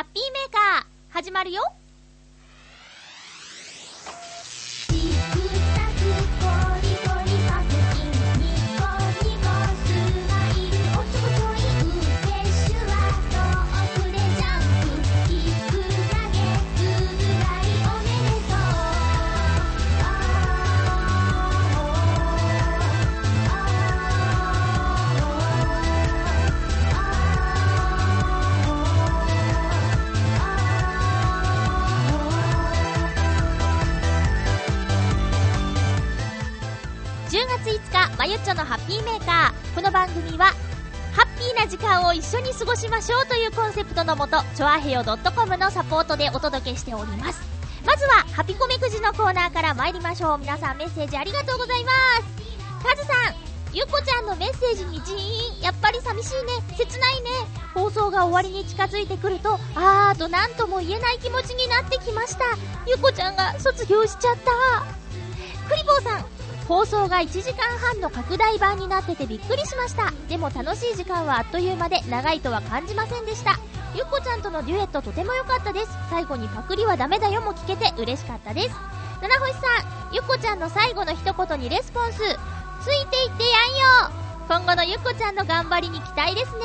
ハッピーメーカー、始まるよ。まゆっちょのハッピーメーカー。この番組は、ハッピーな時間を一緒に過ごしましょうというコンセプトのもと、チョアヘヨ .com のサポートでお届けしております。まずは、ハピコメくじのコーナーから参りましょう。皆さんメッセージありがとうございます。カズさん、ゆっこちゃんのメッセージにジーン。やっぱり寂しいね。切ないね。放送が終わりに近づいてくると、あーとなんとも言えない気持ちになってきました。ゆっこちゃんが卒業しちゃった。クリボーさん、放送が1時間半の拡大版になっててびっくりしました。でも楽しい時間はあっという間で長いとは感じませんでした。ゆっこちゃんとのデュエットとても良かったです。最後にパクリはダメだよも聞けて嬉しかったです。七星さんゆっこちゃんの最後の一言にレスポンス。ついていってやんよ。今後のゆっこちゃんの頑張りに期待ですね。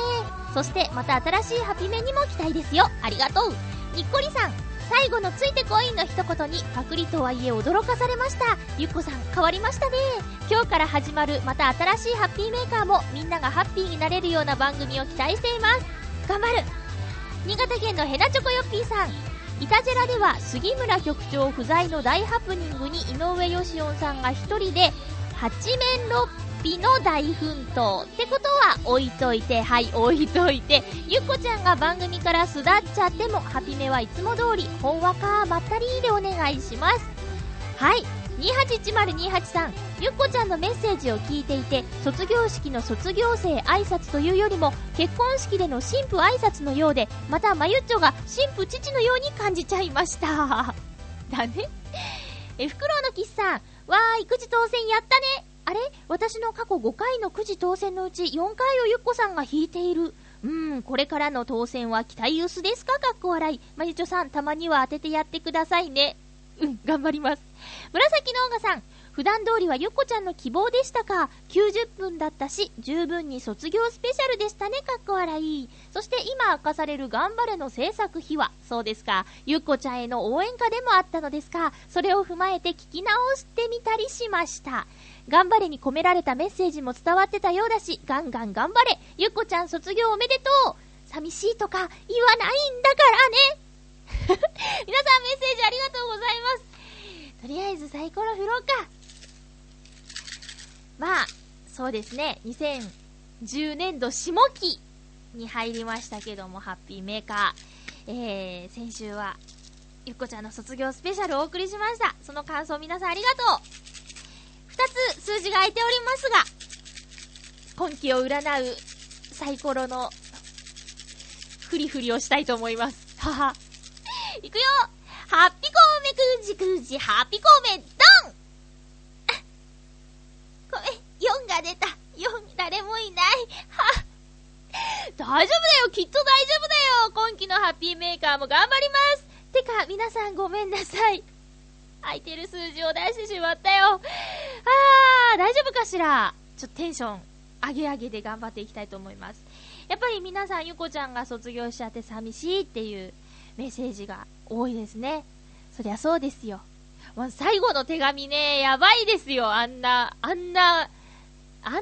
そしてまた新しいハピメにも期待ですよ。ありがとう。にっこりさん最後のついてこいの一言にパクリとはいえ驚かされました。ゆっこさん変わりましたね。今日から始まるまた新しいハッピーメーカーもみんながハッピーになれるような番組を期待しています。頑張る。新潟県のヘナチョコヨッピーさん。イタジェラでは杉村局長不在の大ハプニングに井上義雄さんが一人で八面六臂の大奮闘ってことは置いといてはい置いといてゆっこちゃんが番組から巣立っちゃってもハピメはいつも通り本話かまったりでお願いします。はい281028さんゆっこちゃんのメッセージを聞いていて卒業式の卒業生挨拶というよりも結婚式での新婦挨拶のようでまたまゆっちょが新婦父のように感じちゃいました。だね。えフクロウのキスさんわーいくじ当選やったね。あれ？私の過去5回のくじ当選のうち4回をゆっこさんが引いているうん、これからの当選は期待薄ですか？かっこ笑い。まゆちょさん、たまには当ててやってくださいね。うん、頑張ります。紫のオガさん、普段通りはゆっこちゃんの希望でしたか ?90 分だったし、十分に卒業スペシャルでしたね、かっこ笑い。そして今明かされる頑張れの制作秘話。そうですか。ゆっこちゃんへの応援歌でもあったのですか？それを踏まえて聞き直してみたりしました。頑張れに込められたメッセージも伝わってたようだし、ガンガン頑張れゆっこちゃん卒業おめでとう寂しいとか言わないんだからね 皆さんメッセージありがとうございます。とりあえずサイコロ振ろうか。まあ、そうですね、2010年度下期に入りましたけども、ハッピーメーカー。えー、先週は、ゆっこちゃんの卒業スペシャルをお送りしました。その感想皆さんありがとう。二つ数字が空いておりますが、今季を占うサイコロのフリフリをしたいと思います。はは。いくよハッピコーメくんじくんじ、ハッピコーメ、ドンごめん、4が出た。4、誰もいない。は大丈夫だよきっと大丈夫だよ今季のハッピーメーカーも頑張りますてか、皆さんごめんなさい。空いてる数字を出してしまったよ。あー、大丈夫かしら？ちょっとテンション上げ上げで頑張っていきたいと思います。やっぱり皆さん、ゆこちゃんが卒業しちゃって寂しいっていうメッセージが多いですね。そりゃそうですよ。まあ、最後の手紙ね、やばいですよ。あんな、あんな、あんな、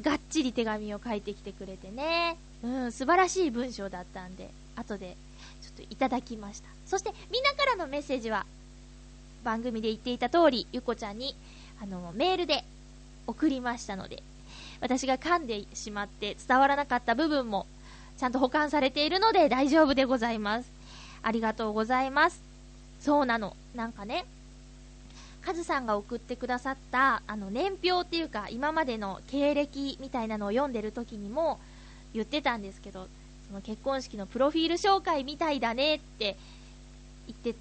がっちり手紙を書いてきてくれてね。うん、素晴らしい文章だったんで、後で、ちょっといただきました。そして、みんなからのメッセージは、番組で言っていた通り、ゆこちゃんに、あの、メールで送りましたので、私が噛んでしまって伝わらなかった部分も、ちゃんと保管されているので大丈夫でございます。ありがとうございます。そうなの。なんかね、カズさんが送ってくださった、あの、年表っていうか、今までの経歴みたいなのを読んでる時にも言ってたんですけど、その結婚式のプロフィール紹介みたいだねって言って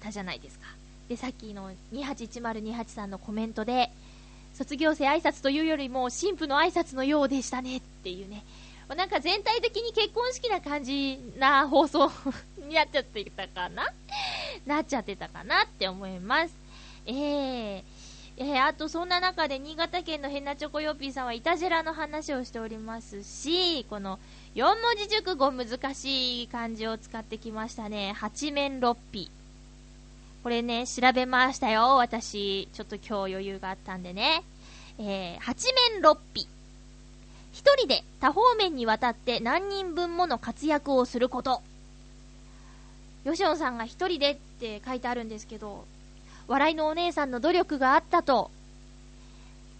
たじゃないですか。で、さっきの281028さんのコメントで、卒業生挨拶というよりも、新婦の挨拶のようでしたねっていうね。なんか全体的に結婚式な感じな放送 になっちゃってたかな？なっちゃってたかなって思います。えー、えー、あとそんな中で新潟県のヘナチョコヨッピーさんはいたじらの話をしておりますし、この4文字熟語難しい漢字を使ってきましたね。八面六臂。これね、調べましたよ。私、ちょっと今日余裕があったんでね。えー、八面六臂。一人で多方面にわたって何人分もの活躍をすること。ヨシオンさんが一人でって書いてあるんですけど、笑いのお姉さんの努力があったと、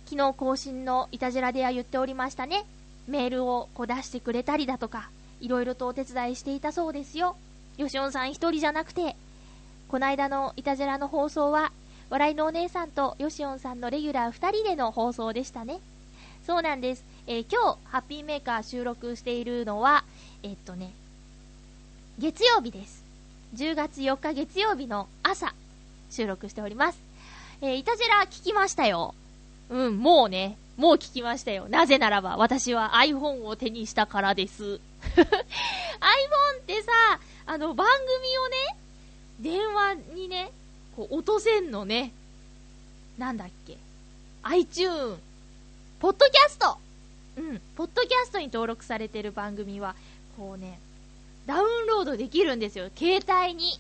昨日更新のいたじらでは言っておりましたね。メールをこう出してくれたりだとか、いろいろとお手伝いしていたそうですよ。よしおんさん一人じゃなくて、こないだのいたじらの放送は、笑いのお姉さんとよしおんさんのレギュラー2人での放送でしたね。そうなんです。えー、今日、ハッピーメーカー収録しているのは、えっとね、月曜日です。10月4日月曜日の朝、収録しております。えー、いたじら聞きましたよ。うん、もうね、もう聞きましたよ。なぜならば、私は iPhone を手にしたからです。iPhone ってさ、あの、番組をね、電話にね、こう、落とせんのね。なんだっけ ?iTune、ポッドキャストうん、ポッドキャストに登録されてる番組は、こうね、ダウンロードできるんですよ。携帯に。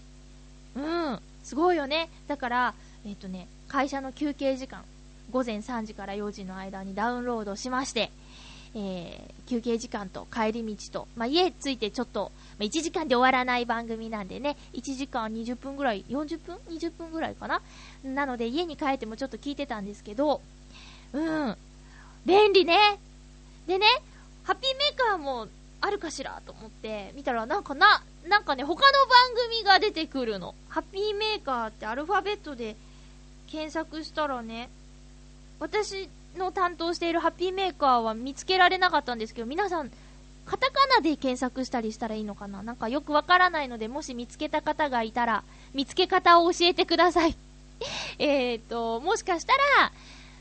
うん、すごいよね。だから、えっ、とね、会社の休憩時間、午前3時から4時の間にダウンロードしまして、えー、休憩時間と帰り道と、まあ、家着いてちょっと、まあ、1時間で終わらない番組なんでね、1時間20分ぐらい、40分 ?20 分ぐらいかな？なので家に帰ってもちょっと聞いてたんですけど、うん、便利ね。でね、ハッピーメーカーもあるかしらと思って見たらなんかな、なんかね、他の番組が出てくるの。ハッピーメーカーってアルファベットで検索したらね、私の担当しているハッピーメーカーは見つけられなかったんですけど、皆さん、カタカナで検索したりしたらいいのかな？なんかよくわからないので、もし見つけた方がいたら、見つけ方を教えてください。えっと、もしかしたら、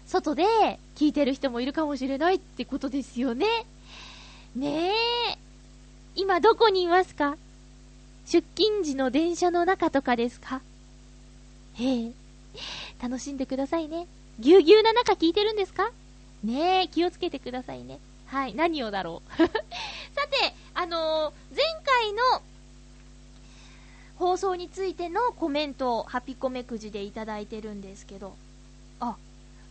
外で聞いてる人もいるかもしれないってことですよね。ねえ。今どこにいますか？出勤時の電車の中とかですか？へえ。楽しんでくださいね。ぎゅうぎゅうな中聞いてるんですか？ねえ、気をつけてくださいね。はい、何をだろう？さて、あのー、前回の放送についてのコメントをハピコメくじでいただいてるんですけど、あ、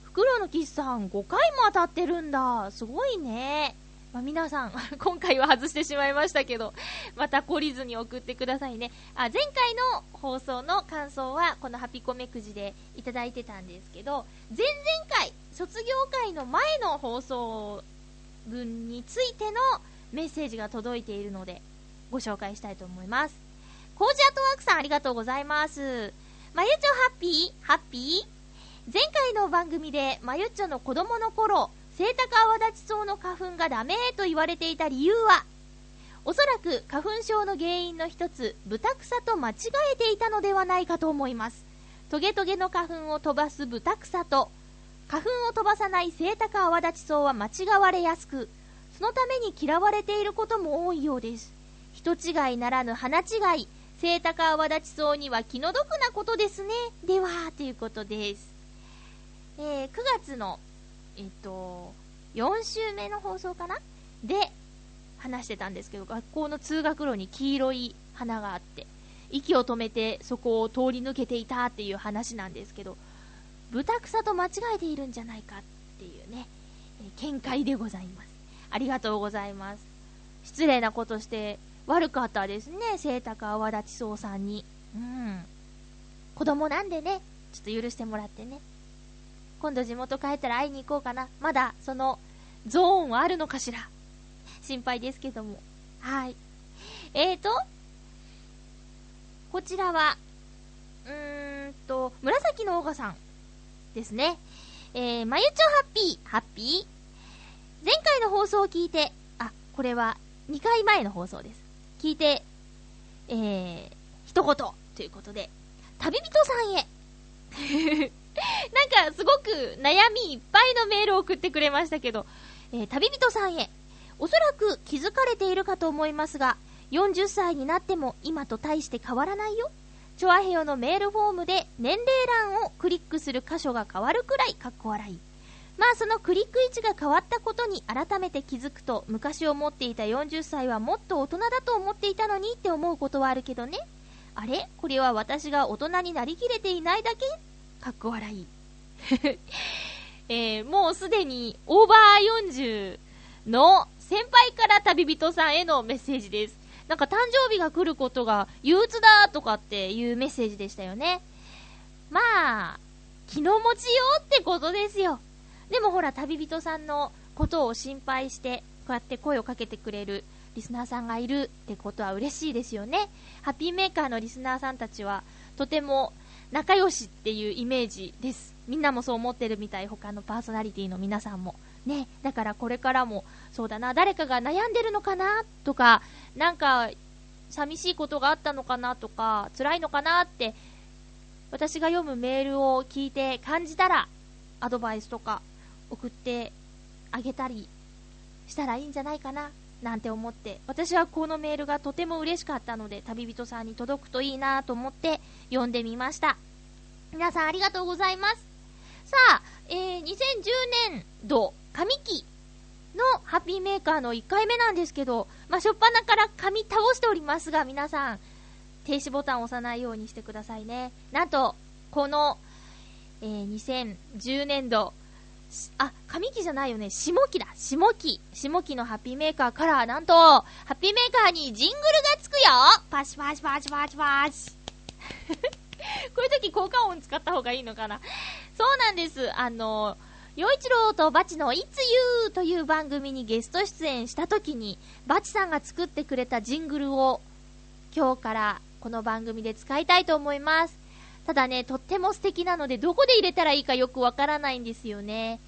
袋の岸さん5回も当たってるんだ。すごいね。まあ、皆さん、今回は外してしまいましたけど、また懲りずに送ってくださいね。あ、前回の放送の感想は、このハピコメくじでいただいてたんですけど、前々回、卒業会の前の放送分についてのメッセージが届いているので、ご紹介したいと思います。コージアートワークさんありがとうございます。まゆちょハッピー？ハッピー？前回の番組で、まゆっちょの子供の頃、セイタカアワダチソウの花粉がダメと言われていた理由は、おそらく花粉症の原因の一つ、ブタクサと間違えていたのではないかと思います。トゲトゲの花粉を飛ばすブタクサと、花粉を飛ばさないセイタカアワダチソウは間違われやすく、そのために嫌われていることも多いようです。人違いならぬ花違い、セイタカアワダチソウには気の毒なことですね。では、ということです。えー、9月のえっと、4週目の放送かな？で、話してたんですけど、学校の通学路に黄色い花があって、息を止めてそこを通り抜けていたっていう話なんですけど、豚草と間違えているんじゃないかっていうね、え見解でございます。ありがとうございます。失礼なことして悪かったですね、清高泡立ちそうさんに。うん。子供なんでね、ちょっと許してもらってね。今度地元帰ったら会いに行こうかな。まだ、その、ゾーンはあるのかしら。心配ですけども。はい。えーと、こちらは、うーんと、紫のオーガさんですね。えー、まゆちょハッピー、ハッピー。前回の放送を聞いて、あ、これは2回前の放送です。聞いて、えー、一言ということで、旅人さんへ。なんかすごく悩みいっぱいのメールを送ってくれましたけど、えー、旅人さんへ、おそらく気づかれているかと思いますが、40歳になっても今と大して変わらないよ？チョアヘヨのメールフォームで年齢欄をクリックする箇所が変わるくらいかっこ笑い。まあそのクリック位置が変わったことに改めて気づくと昔思っていた40歳はもっと大人だと思っていたのにって思うことはあるけどね。あれ？これは私が大人になりきれていないだけ？かっこ笑い。えー、もうすでにオーバー40の先輩から旅人さんへのメッセージです。なんか誕生日が来ることが憂鬱だとかっていうメッセージでしたよね。まあ、気の持ちようってことですよ。でもほら、旅人さんのことを心配して、こうやって声をかけてくれるリスナーさんがいるってことは嬉しいですよね。ハッピーメーカーのリスナーさんたちは、とても仲良しっていうイメージです。みんなもそう思ってるみたい、他のパーソナリティの皆さんも。ね、だからこれからも、そうだな、誰かが悩んでるのかなとか、なんか、寂しいことがあったのかなとか、辛いのかなって、私が読むメールを聞いて感じたら、アドバイスとか送ってあげたりしたらいいんじゃないかな、なんて思って、私はこのメールがとても嬉しかったので、旅人さんに届くといいなと思って読んでみました。皆さんありがとうございます。さあ、えー、2010年度上期のハッピーメーカーの1回目なんですけど、まあ、しょっぱなから紙倒しておりますが、皆さん、停止ボタンを押さないようにしてくださいね。なんと、この、えー、2010年度、あ、上期じゃないよね、下期だ、下期。下期のハッピーメーカーから、なんと、ハッピーメーカーにジングルがつくよパシパシパシパシパシ。こういう時効果音使った方がいいのかなそうなんです。あのー洋一郎とバチのいつゆーという番組にゲスト出演した時に、バチさんが作ってくれたジングルを今日からこの番組で使いたいと思います。ただね、とっても素敵なので、どこで入れたらいいかよくわからないんですよね。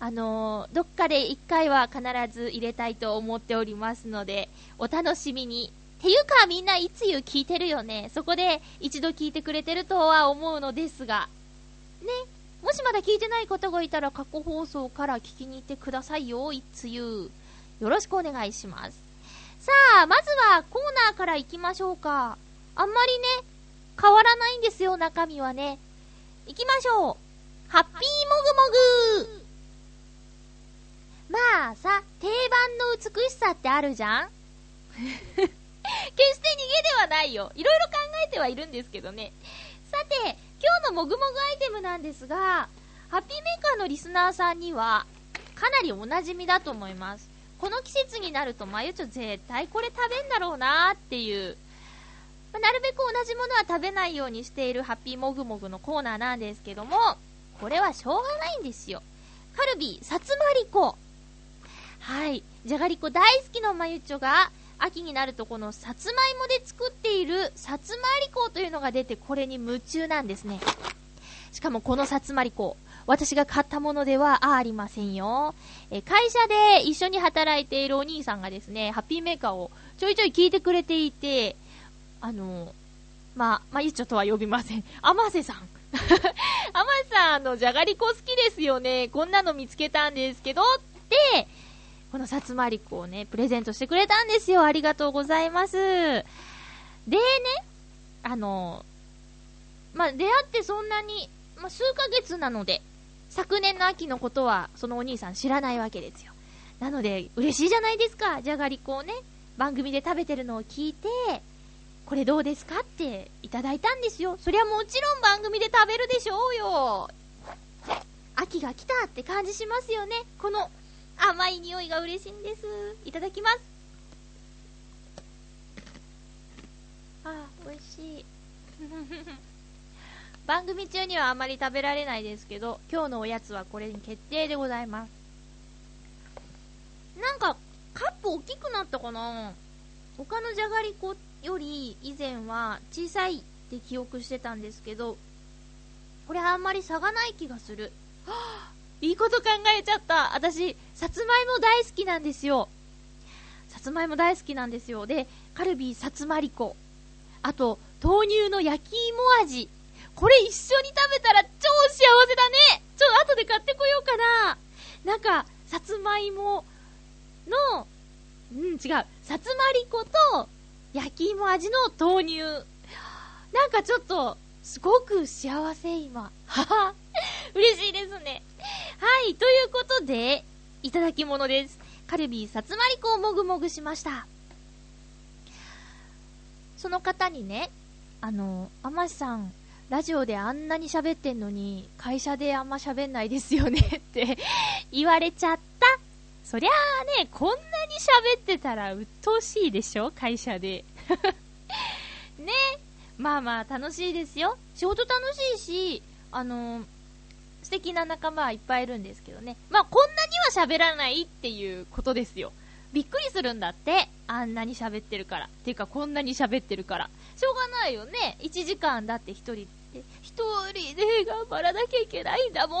あのー、どっかで一回は必ず入れたいと思っておりますので、お楽しみに。ていうか、みんないつゆ聞いてるよね。そこで一度聞いてくれてるとは思うのですが。ね。もしまだ聞いてない方がいたら過去放送から聞きに行ってくださいよ、いつゆ。よろしくお願いします。さあ、まずはコーナーから行きましょうか。あんまりね、変わらないんですよ、中身はね。行きましょう。ハッピーもぐもぐまあさ、定番の美しさってあるじゃん？決して逃げではないよ。いろいろ考えてはいるんですけどね。さて、今日のもぐもぐアイテムなんですが、ハッピーメーカーのリスナーさんには、かなりお馴染みだと思います。この季節になると、まゆちょ絶対これ食べんだろうなーっていう、まあ、なるべく同じものは食べないようにしているハッピーもぐもぐのコーナーなんですけども、これはしょうがないんですよ。カルビー、さつまりこ。はい。じゃがりこ大好きのまゆちょが、秋になるとこのさつまいもで作っているさつまりこというのが出てこれに夢中なんですね。しかもこのさつまりこ、私が買ったものではありませんよ。え会社で一緒に働いているお兄さんがですね、ハッピーメーカーをちょいちょい聞いてくれていて、あの、まあ、まあ、ゆちょとは呼びません。あませさん。あまさん、の、じゃがりこ好きですよね。こんなの見つけたんですけど、って、このさつまりこをね、プレゼントしてくれたんですよ。ありがとうございます。でね、あの、まあ、出会ってそんなに、まあ、数ヶ月なので、昨年の秋のことは、そのお兄さん知らないわけですよ。なので、嬉しいじゃないですか。じゃがりこをね、番組で食べてるのを聞いて、これどうですかっていただいたんですよ。そりゃもちろん番組で食べるでしょうよ。秋が来たって感じしますよね。この甘い匂いが嬉しいんです。いただきます。あ美味しい。番組中にはあまり食べられないですけど、今日のおやつはこれに決定でございます。なんか、カップ大きくなったかな他のじゃがりこってより以前は小さいって記憶してたんですけど、これあんまり差がない気がする。はぁ、いいこと考えちゃった。私、さつまいも大好きなんですよ。さつまいも大好きなんですよ。で、カルビーさつまりこ。あと、豆乳の焼き芋味。これ一緒に食べたら超幸せだねちょっと後で買ってこようかな。なんか、さつまいものうん、違う。さつまり粉と焼き芋味の豆乳。なんかちょっと、すごく幸せ今。はは。嬉しいですね。はい、ということで、いただき物です。カルビーさつまり粉をもぐもぐしました。その方にね、あの、あましさん、ラジオであんなに喋ってんのに、会社であんま喋んないですよねって言われちゃった。そりゃあね、こんなに喋ってたら鬱陶しいでしょ会社で。ねまあまあ楽しいですよ。仕事楽しいし、あの素敵な仲間はいっぱいいるんですけどね。まあこんなには喋らないっていうことですよ。びっくりするんだって。あんなに喋ってるから。ていうかこんなに喋ってるから。しょうがないよね。1時間だって一人で、一人で頑張らなきゃいけないんだもん。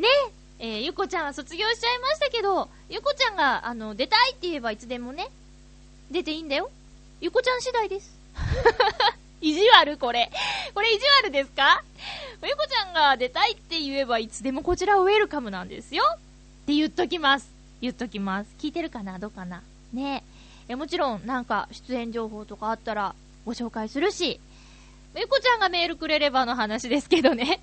ねえーゆこちゃんは卒業しちゃいましたけど、ゆこちゃんが、あの、出たいって言えばいつでもね、出ていいんだよ。ゆこちゃん次第です。意地悪これ。これ意地悪ですか？ゆこちゃんが出たいって言えばいつでもこちらウェルカムなんですよ。って言っときます。言っときます。聞いてるかな？どうかな？ねえ。えもちろん、なんか、出演情報とかあったら、ご紹介するし、ゆこちゃんがメールくれればの話ですけどね。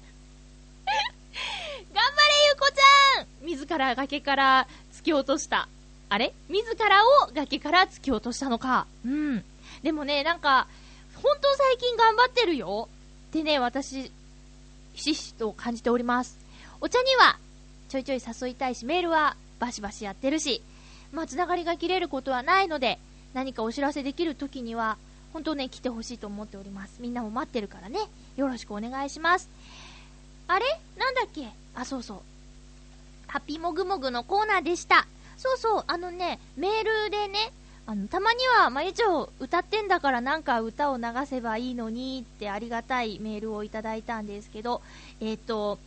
頑張れゆこちゃん自ら崖から突き落とした。あれ？自らを崖から突き落としたのか。うん。でもね、なんか、本当最近頑張ってるよ。ってね、私、ひしひしと感じております。お茶には、ちょいちょい誘いたいし、メールはバシバシやってるし、まあ、つながりが切れることはないので、何かお知らせできる時には、本当ね、来てほしいと思っております。みんなも待ってるからね。よろしくお願いします。あれ？なんだっけ？あ、そうそう。ハッピーもぐもぐのコーナーでした。そうそう、あのね、メールでね、あの、たまには、まゆちょ、歌ってんだからなんか歌を流せばいいのにってありがたいメールをいただいたんですけど、えっ、と、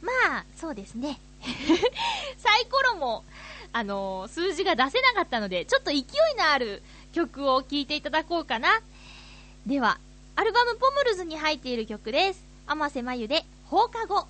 まあ、そうですね。サイコロも、あの数字が出せなかったので、ちょっと勢いのある曲を聴いていただこうかな。では、アルバムポムルズに入っている曲です。天瀬まゆで放課後。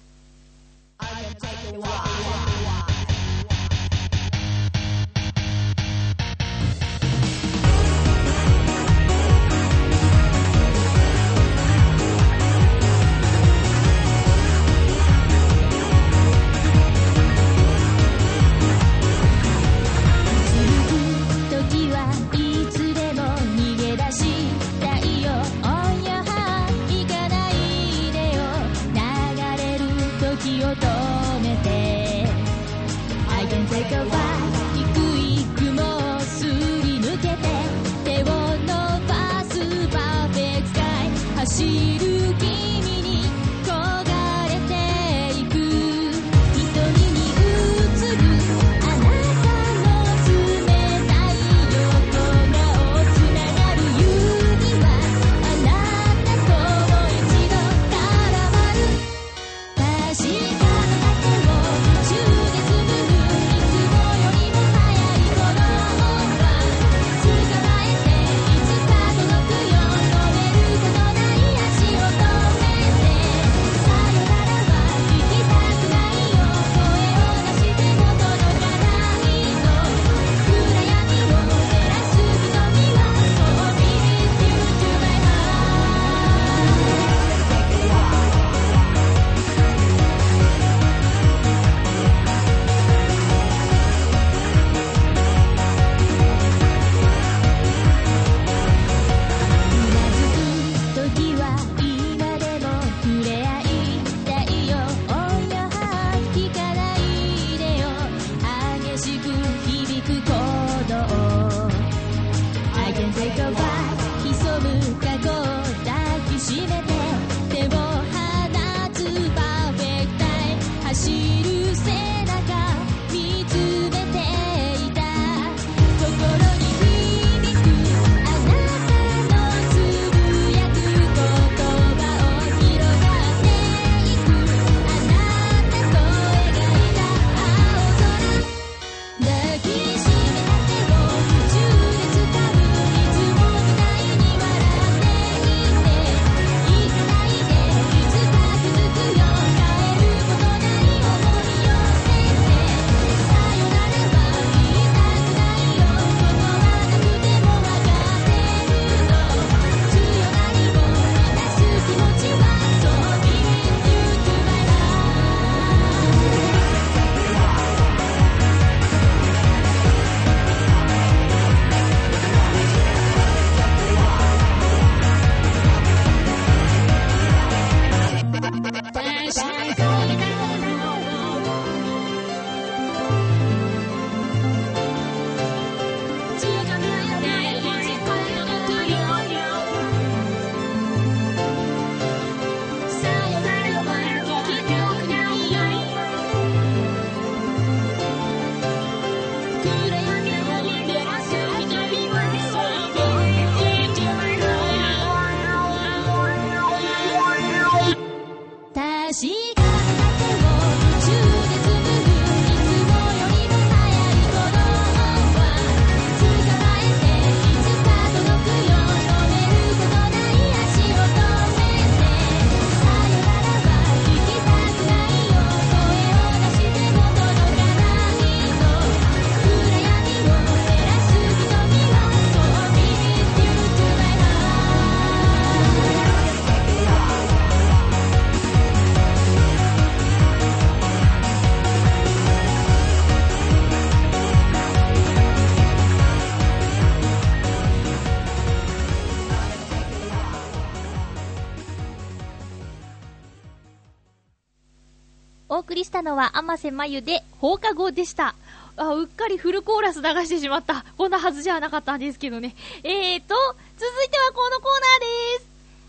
のは、甘瀬まゆで放課後でした。あ、うっかりフルコーラス流してしまった。こんなはずじゃなかったんですけどね。えーと、続いてはこのコーナーです。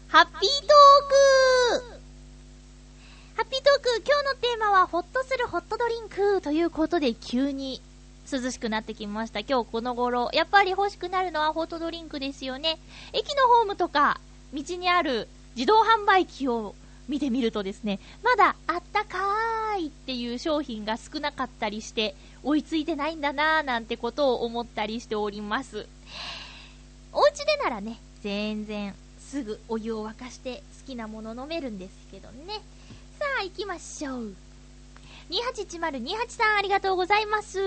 ハッピートークハッピートーク、今日のテーマは、ホッとするホットドリンクということで、急に涼しくなってきました。今日この頃、やっぱり欲しくなるのはホットドリンクですよね。駅のホームとか、道にある自動販売機を見てみるとですね、まだあったかーいっていう商品が少なかったりして、追いついてないんだなーなんてことを思ったりしております。お家でならね、全然すぐお湯を沸かして好きなもの飲めるんですけどね。さあ行きましょう。281028さんありがとうございます。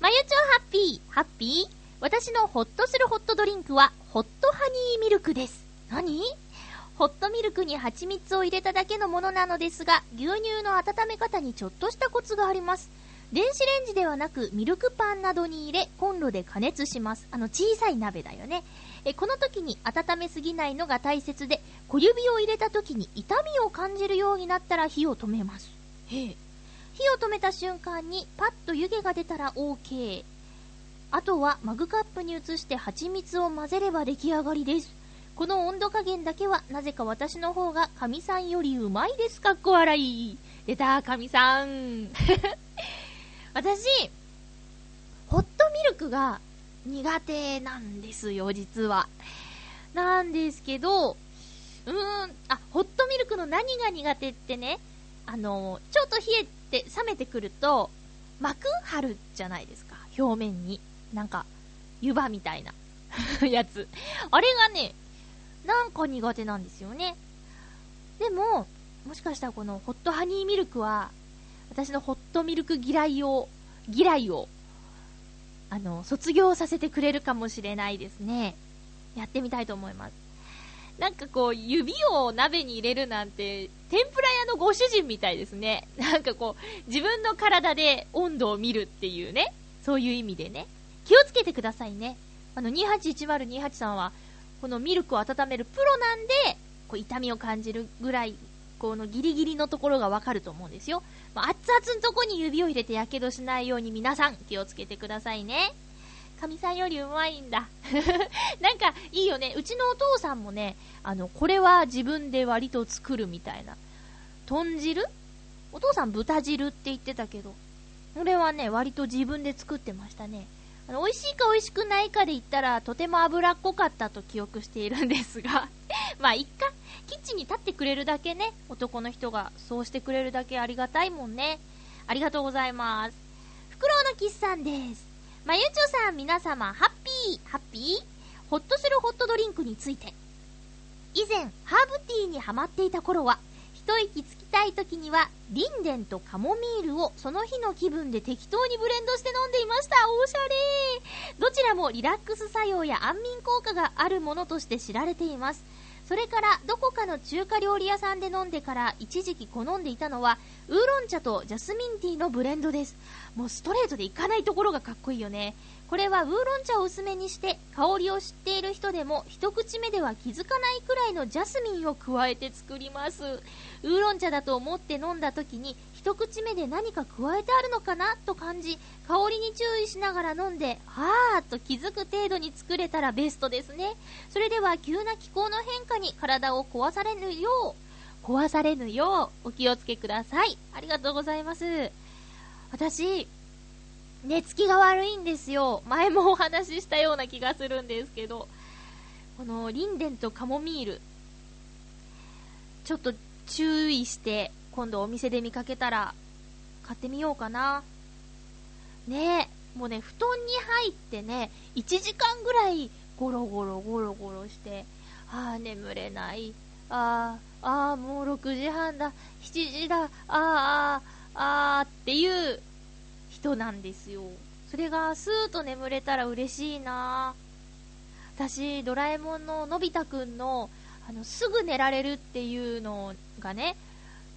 まゆちょハッピー、ハッピー？私のホッとするホットドリンクは、ホットハニーミルクです。何？ホットミルクに蜂蜜を入れただけのものなのですが、牛乳の温め方にちょっとしたコツがあります。電子レンジではなく、ミルクパンなどに入れ、コンロで加熱します。あの、小さい鍋だよね。え、この時に温めすぎないのが大切で、小指を入れた時に痛みを感じるようになったら火を止めます。へえ。火を止めた瞬間にパッと湯気が出たら OK。あとはマグカップに移して蜂蜜を混ぜれば出来上がりです。この温度加減だけはなぜか私の方が神さんよりうまいです。かっこ笑い。出た、神さん。私、ホットミルクが苦手なんですよ、実は。なんですけど、うーん、あ、ホットミルクの何が苦手ってね、あの、ちょっと冷えて、冷めてくると、膜張るじゃないですか、表面に。なんか、湯葉みたいな やつ。あれがね、なんか苦手なんですよね。でも、もしかしたらこのホットハニーミルクは、私のホットミルク嫌いを、嫌いを、あの、卒業させてくれるかもしれないですね。やってみたいと思います。なんかこう、指を鍋に入れるなんて、天ぷら屋のご主人みたいですね。なんかこう、自分の体で温度を見るっていうね。そういう意味でね。気をつけてくださいね。あの、281028さんは、このミルクを温めるプロなんで、こう、痛みを感じるぐらい、このギリギリのところがわかると思うんですよ。まあ、熱々のとこに指を入れて火傷しないように皆さん気をつけてくださいね。神さんよりうまいんだ。なんかいいよね。うちのお父さんもね、あの、これは自分で割と作るみたいな。豚汁？お父さん豚汁って言ってたけど、これはね、割と自分で作ってましたね。あの、美味しいか美味しくないかで言ったら、とても脂っこかったと記憶しているんですが、まあ、いっか。キッチンに立ってくれるだけね、男の人がそうしてくれるだけありがたいもんね。ありがとうございます。フクロウのキスさんです。まゆちょさん、皆様、ハッピー、ハッピー？ホッとするホットドリンクについて。以前、ハーブティーにハマっていた頃は、一息つきたい時には、リンデンとカモミールをその日の気分で適当にブレンドして飲んでいました。おしゃれどちらもリラックス作用や安眠効果があるものとして知られています。それから、どこかの中華料理屋さんで飲んでから一時期好んでいたのは、ウーロン茶とジャスミンティーのブレンドです。もうストレートでいかないところがかっこいいよね。これはウーロン茶を薄めにして、香りを知っている人でも一口目では気づかないくらいのジャスミンを加えて作ります。ウーロン茶だと思って飲んだ時に、一口目で何か加えてあるのかなと感じ、香りに注意しながら飲んで、はーっと気づく程度に作れたらベストですね。それでは急な気候の変化に体を壊されぬよう、壊されぬようお気をつけください。ありがとうございます。私、寝つきが悪いんですよ。前もお話ししたような気がするんですけど、このリンデンとカモミール、ちょっと注意して、今度お店で見かけたら、買ってみようかな。ねえ、もうね、布団に入ってね、1時間ぐらいゴロゴロゴロゴロして、ああ、眠れない。ああ、ああ、もう6時半だ、7時だ、ああ、ああ、ああっていう人なんですよ。それがスーッと眠れたら嬉しいな私、ドラえもんののび太くんの、あの、すぐ寝られるっていうのがね、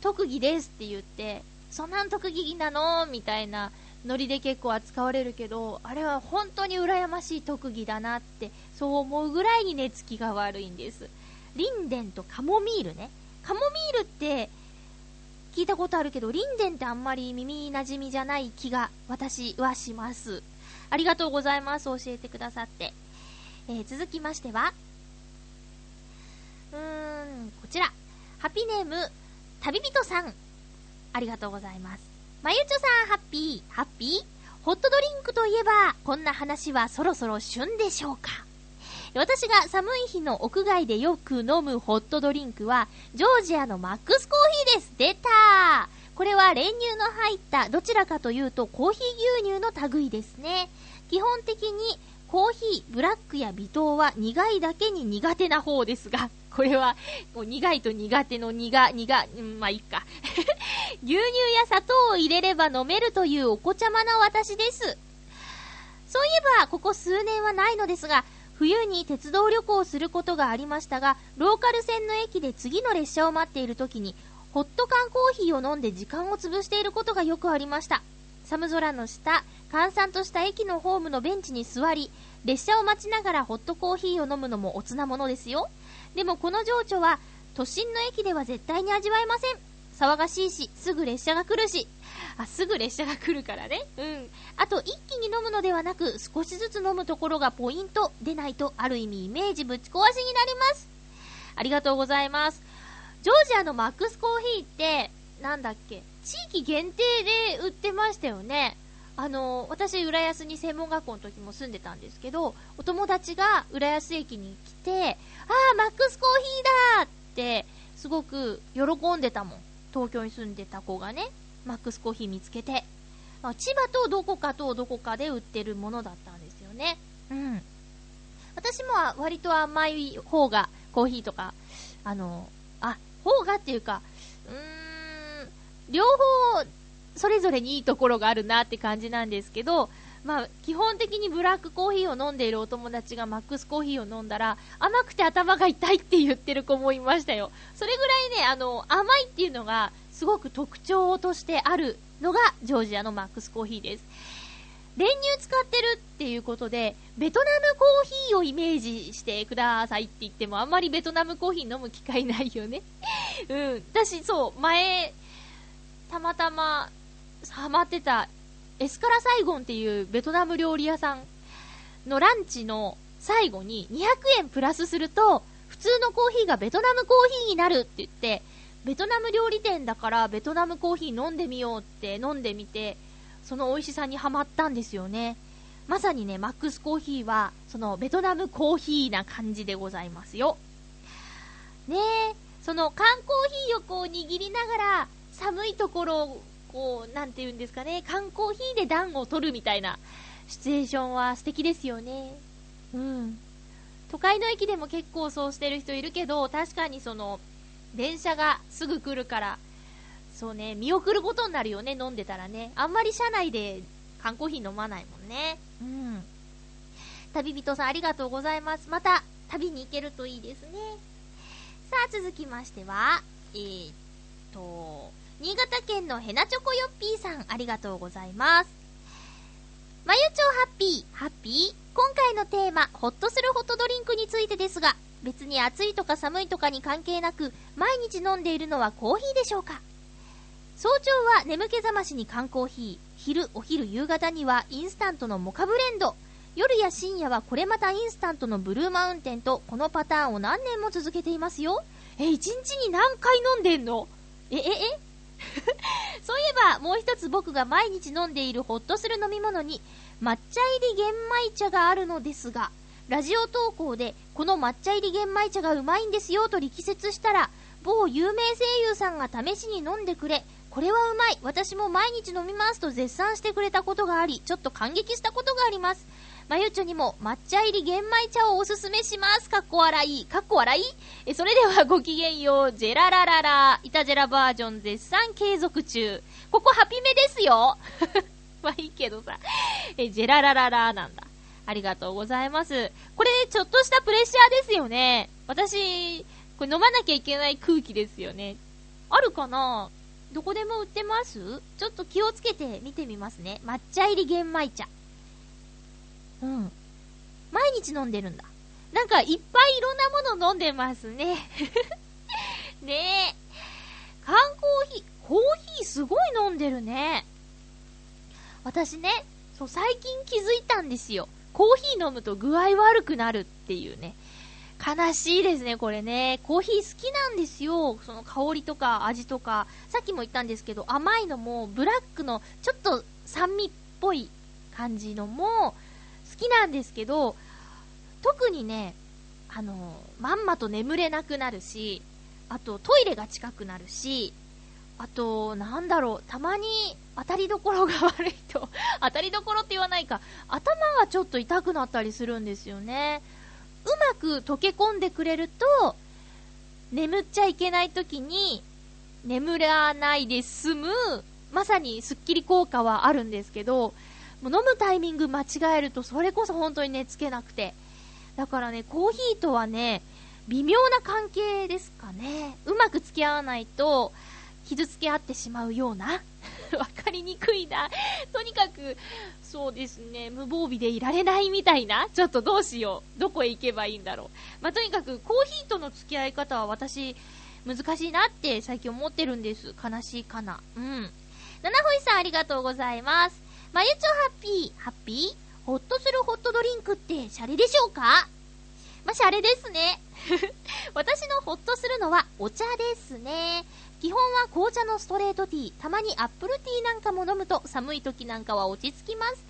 特技ですって言って、そんなん特技なの？みたいなノリで結構扱われるけど、あれは本当に羨ましい特技だなって、そう思うぐらいに寝つきが悪いんです。リンデンとカモミールね。カモミールって、聞いたことあるけど、リンデンってあんまり耳馴染みじゃない気が、私はします。ありがとうございます。教えてくださって。えー続きましては、うーん、こちら。ハピネーム、旅人さん。ありがとうございます。まゆちょさん、ハッピー、ハッピー？ホットドリンクといえば、こんな話はそろそろ旬でしょうか？私が寒い日の屋外でよく飲むホットドリンクは、ジョージアのマックスコーヒーです。出たこれは練乳の入った、どちらかというとコーヒー牛乳の類ですね。基本的にコーヒー、ブラックや微糖は苦いだけに苦手な方ですが、これは、こう苦いと苦手の苦、苦、うん、まあいいか。牛乳や砂糖を入れれば飲めるというお子ちゃまな私です。そういえば、ここ数年はないのですが、冬に鉄道旅行をすることがありましたが、ローカル線の駅で次の列車を待っている時に、ホット缶コーヒーを飲んで時間を潰していることがよくありました。寒空の下、閑散とした駅のホームのベンチに座り、列車を待ちながらホットコーヒーを飲むのもおつなものですよ。でもこの情緒は、都心の駅では絶対に味わえません。騒がしいし、すぐ列車が来るし。あ、すぐ列車が来るからね。うん。あと、一気に飲むのではなく、少しずつ飲むところがポイントでないと、ある意味イメージぶち壊しになります。ありがとうございます。ジョージアのマックスコーヒーって、なんだっけ、地域限定で売ってましたよね。あの、私、浦安に専門学校の時も住んでたんですけど、お友達が浦安駅に来て、あー、マックスコーヒーだって、すごく喜んでたもん。東京に住んでた子がね、マックスコーヒー見つけて。あ千葉とどこかとどこかで売ってるものだったんですよね。うん。私も割と甘い方が、コーヒーとか、あの、あ、方がっていうか、うーん、両方、それぞれにいいところがあるなって感じなんですけど、まあ、基本的にブラックコーヒーを飲んでいるお友達がマックスコーヒーを飲んだら、甘くて頭が痛いって言ってる子もいましたよ。それぐらいね、あの、甘いっていうのが、すごく特徴としてあるのが、ジョージアのマックスコーヒーです。練乳使ってるっていうことで、ベトナムコーヒーをイメージしてくださいって言っても、あんまりベトナムコーヒー飲む機会ないよね。うん。私、そう、前、たまたま、ハマってた、エスカラサイゴンっていうベトナム料理屋さんのランチの最後に200円プラスすると、普通のコーヒーがベトナムコーヒーになるって言って、ベトナム料理店だからベトナムコーヒー飲んでみようって飲んでみて、その美味しさにハマったんですよね。まさにね、マックスコーヒーは、そのベトナムコーヒーな感じでございますよ。ねえ、その缶コーヒーをこう握りながら、寒いところを、こう、なんて言うんですかね、缶コーヒーで暖を取るみたいなシチュエーションは素敵ですよね。うん。都会の駅でも結構そうしてる人いるけど、確かにその、電車がすぐ来るから、そうね、見送ることになるよね、飲んでたらね。あんまり車内で缶コーヒー飲まないもんね。うん。旅人さんありがとうございます。また、旅に行けるといいですね。さあ、続きましては、えー、っと、新潟県のヘナチョコヨッピーさん、ありがとうございます。まゆちょハッピー、ハッピー？今回のテーマ、ホッとするホットドリンクについてですが、別に暑いとか寒いとかに関係なく、毎日飲んでいるのはコーヒーでしょうか？早朝は眠気覚ましに缶コーヒー、昼、お昼、夕方にはインスタントのモカブレンド、夜や深夜はこれまたインスタントのブルーマウンテンと、このパターンを何年も続けていますよ。え、一日に何回飲んでんの？え、え、え？そういえば、もう一つ僕が毎日飲んでいるホッとする飲み物に、抹茶入り玄米茶があるのですが、ラジオ投稿で、この抹茶入り玄米茶がうまいんですよと力説したら、某有名声優さんが試しに飲んでくれ、これはうまい、私も毎日飲みますと絶賛してくれたことがあり、ちょっと感激したことがあります。まゆちょにも抹茶入り玄米茶をおすすめします。かっこ笑い。かっこ笑いえ、それではごきげんよう。ジェララララ。イタジェラバージョン絶賛継続中。ここハピメですよ。まあいいけどさ。え、ジェララララなんだ。ありがとうございます。これ、ちょっとしたプレッシャーですよね。私、これ飲まなきゃいけない空気ですよね。あるかな？どこでも売ってます？ちょっと気をつけて見てみますね。抹茶入り玄米茶。うん。毎日飲んでるんだ。なんかいっぱいいろんなもの飲んでますね。ねえ。缶コーヒー、コーヒーすごい飲んでるね。私ね、そう、最近気づいたんですよ。コーヒー飲むと具合悪くなるっていうね。悲しいですね、これね。コーヒー好きなんですよ。その香りとか味とか。さっきも言ったんですけど、甘いのも、ブラックのちょっと酸味っぽい感じのも好きなんですけど、特にね、あの、まんまと眠れなくなるし、あとトイレが近くなるし、あと、なんだろう、たまに当たりどころが悪いと、当たりどころって言わないか、頭がちょっと痛くなったりするんですよね。うまく溶け込んでくれると、眠っちゃいけない時に、眠らないで済む、まさにスッキリ効果はあるんですけど、もう飲むタイミング間違えると、それこそ本当に寝つけなくて。だからね、コーヒーとはね、微妙な関係ですかね。うまく付き合わないと、傷つけ合ってしまうような わかりにくいな。とにかく、そうですね、無防備でいられないみたいな。ちょっとどうしよう。どこへ行けばいいんだろう。まあ、とにかく、コーヒーとの付き合い方は私、難しいなって最近思ってるんです。悲しいかな。うん。七穂さんありがとうございます。まゆちょハッピー、ハッピー？ホッとするホットドリンクってシャレでしょうか？まあ、シャレですね。私のホッとするのはお茶ですね。基本は紅茶のストレートティー、たまにアップルティーなんかも飲むと寒い時なんかは落ち着きます。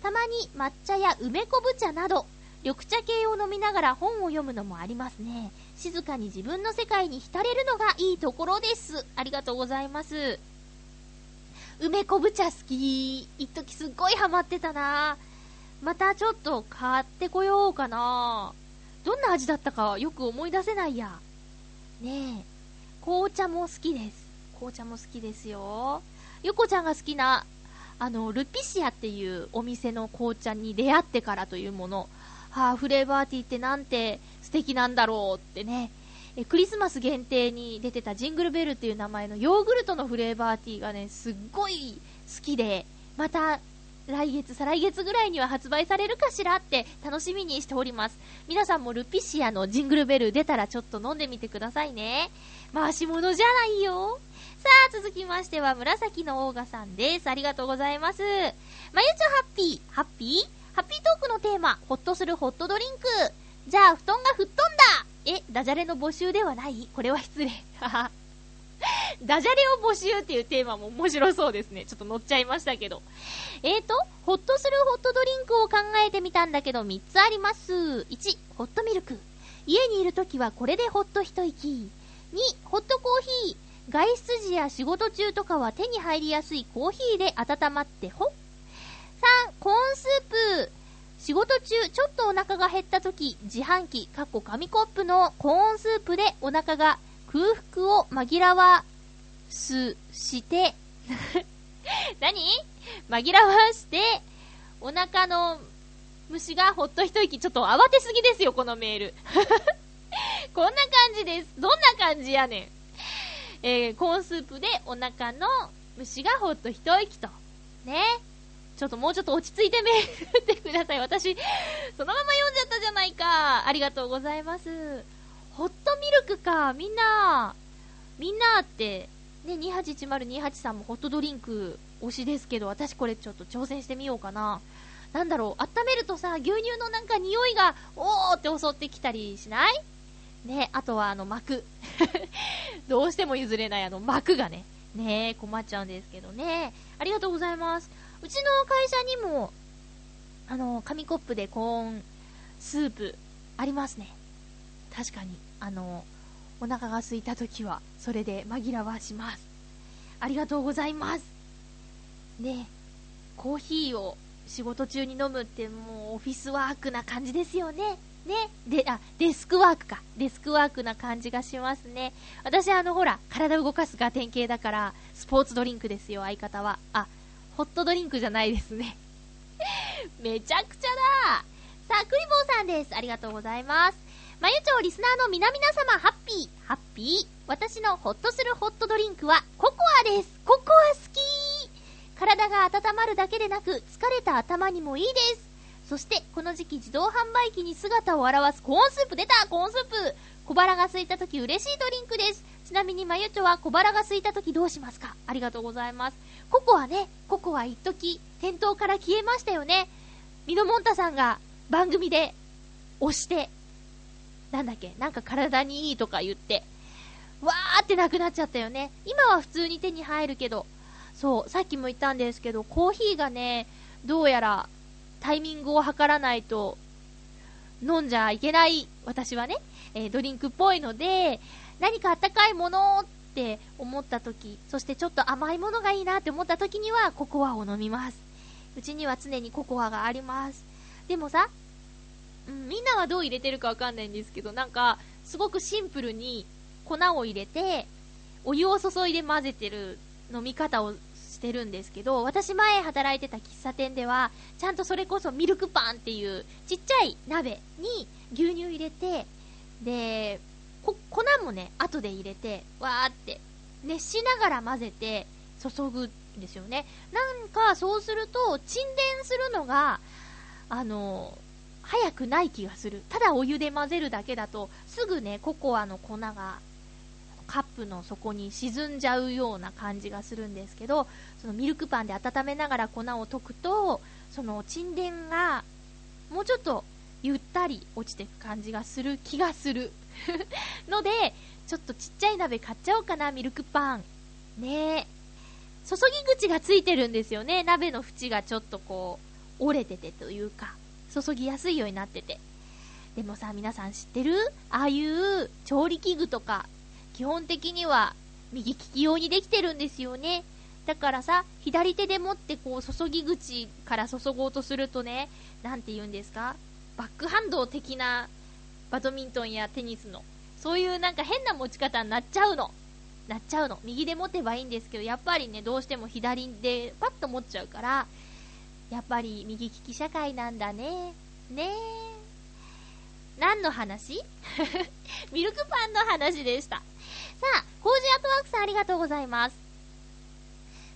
たまに抹茶や梅昆布茶など、緑茶系を飲みながら本を読むのもありますね。静かに自分の世界に浸れるのがいいところです。ありがとうございます。梅昆布茶好き。一時すっごいハマってたなまたちょっと買ってこようかなどんな味だったかよく思い出せないや。ねえ。紅茶も好きです。紅茶も好きですよ。ゆこちゃんが好きな、あの、ルピシアっていうお店の紅茶に出会ってからというもの。はあ、フレーバーティーってなんて素敵なんだろうってね。えクリスマス限定に出てたジングルベルっていう名前のヨーグルトのフレーバーティーがね、すっごい好きで、また来月、再来月ぐらいには発売されるかしらって楽しみにしております。皆さんもルピシアのジングルベル出たらちょっと飲んでみてくださいね。回し物じゃないよ。さあ、続きましては紫のオーガさんです。ありがとうございます。まゆちょハッピー、ハッピー？ハッピートークのテーマ、ホッとするホットドリンク。じゃあ、布団が吹っ飛んだえ、ダジャレの募集ではない？これは失礼。はは。ダジャレを募集っていうテーマも面白そうですね。ちょっと乗っちゃいましたけど。えーと、ホッとするホットドリンクを考えてみたんだけど3つあります。1、ホットミルク。家にいるときはこれでホッと一息。2、ホットコーヒー。外出時や仕事中とかは手に入りやすいコーヒーで温まってほっ。3、コーンスープ。仕事中、ちょっとお腹が減った時、自販機、かっこ紙コップのコーンスープでお腹が空腹を紛らわすして、何？紛らわして、お腹の虫がほっと一息、ちょっと慌てすぎですよ、このメール。こんな感じです。どんな感じやねん。えー、コーンスープでお腹の虫がほっと一息と。ね。ちょっともうちょっと落ち着いてメール ってください。私、そのまま読んじゃったじゃないか。ありがとうございます。ホットミルクか。みんな、みんなって、ね、281028さんもホットドリンク推しですけど、私これちょっと挑戦してみようかな。なんだろう、温めるとさ、牛乳のなんか匂いが、おーって襲ってきたりしない？ね、あとはあの膜。どうしても譲れないあの膜がね、ね困っちゃうんですけどね。ありがとうございます。うちの会社にも、あの、紙コップでコーンスープありますね。確かに、あの、お腹が空いた時は、それで紛らわします。ありがとうございます。ねコーヒーを仕事中に飲むってもうオフィスワークな感じですよね。ね。で、あ、デスクワークか。デスクワークな感じがしますね。私あのほら、体動かすが典型だから、スポーツドリンクですよ、相方は。あ、ホットドリンクじゃないですね。めちゃくちゃださあ、クリボーさんです。ありがとうございます。まゆちょリスナーの皆々様、ハッピー、ハッピー。私のホッとするホットドリンクは、ココアです。ココア好き体が温まるだけでなく、疲れた頭にもいいです。そして、この時期自動販売機に姿を現すコーンスープ出たコーンスープ小腹が空いた時嬉しいドリンクです。ちなみにまゆちょは小腹が空いた時どうしますか？ありがとうございます。ココアね、ココア一時店頭から消えましたよね。ミノモンタさんが番組で押して、なんだっけ、なんか体にいいとか言って、わーってなくなっちゃったよね。今は普通に手に入るけど、そう、さっきも言ったんですけど、コーヒーがね、どうやらタイミングを測らないと飲んじゃいけない、私はね、えードリンクっぽいので、何かあったかいものって思った時、そしてちょっと甘いものがいいなって思った時にはココアを飲みます。うちには常にココアがあります。でもさ、うん、みんなはどう入れてるかわかんないんですけど、なんか、すごくシンプルに粉を入れて、お湯を注いで混ぜてる飲み方をしてるんですけど、私前働いてた喫茶店では、ちゃんとそれこそミルクパンっていうちっちゃい鍋に牛乳入れて、で、粉もね、後で入れて、わーって熱しながら混ぜて注ぐんですよね。なんかそうすると沈殿するのが、あの、早くない気がする。ただお湯で混ぜるだけだと、すぐね、ココアの粉がカップの底に沈んじゃうような感じがするんですけど、そのミルクパンで温めながら粉を溶くと、その沈殿がもうちょっとゆったり落ちていく感じがする気がする。ので、ちょっとちっちゃい鍋買っちゃおうかな、ミルクパン。ね。注ぎ口がついてるんですよね。鍋の縁がちょっとこう、折れててというか、注ぎやすいようになってて。でもさ、皆さん知ってる？ああいう調理器具とか、基本的には右利き用にできてるんですよね。だからさ、左手で持ってこう注ぎ口から注ごうとするとね、なんて言うんですか？バックハンド的なバドミントンやテニスの、そういうなんか変な持ち方になっちゃうの。なっちゃうの。右で持てばいいんですけど、やっぱりね、どうしても左でパッと持っちゃうから、やっぱり右利き社会なんだね。ねえ。何の話？ミルクパンの話でした。さあ、コージアートワークさんありがとうございます。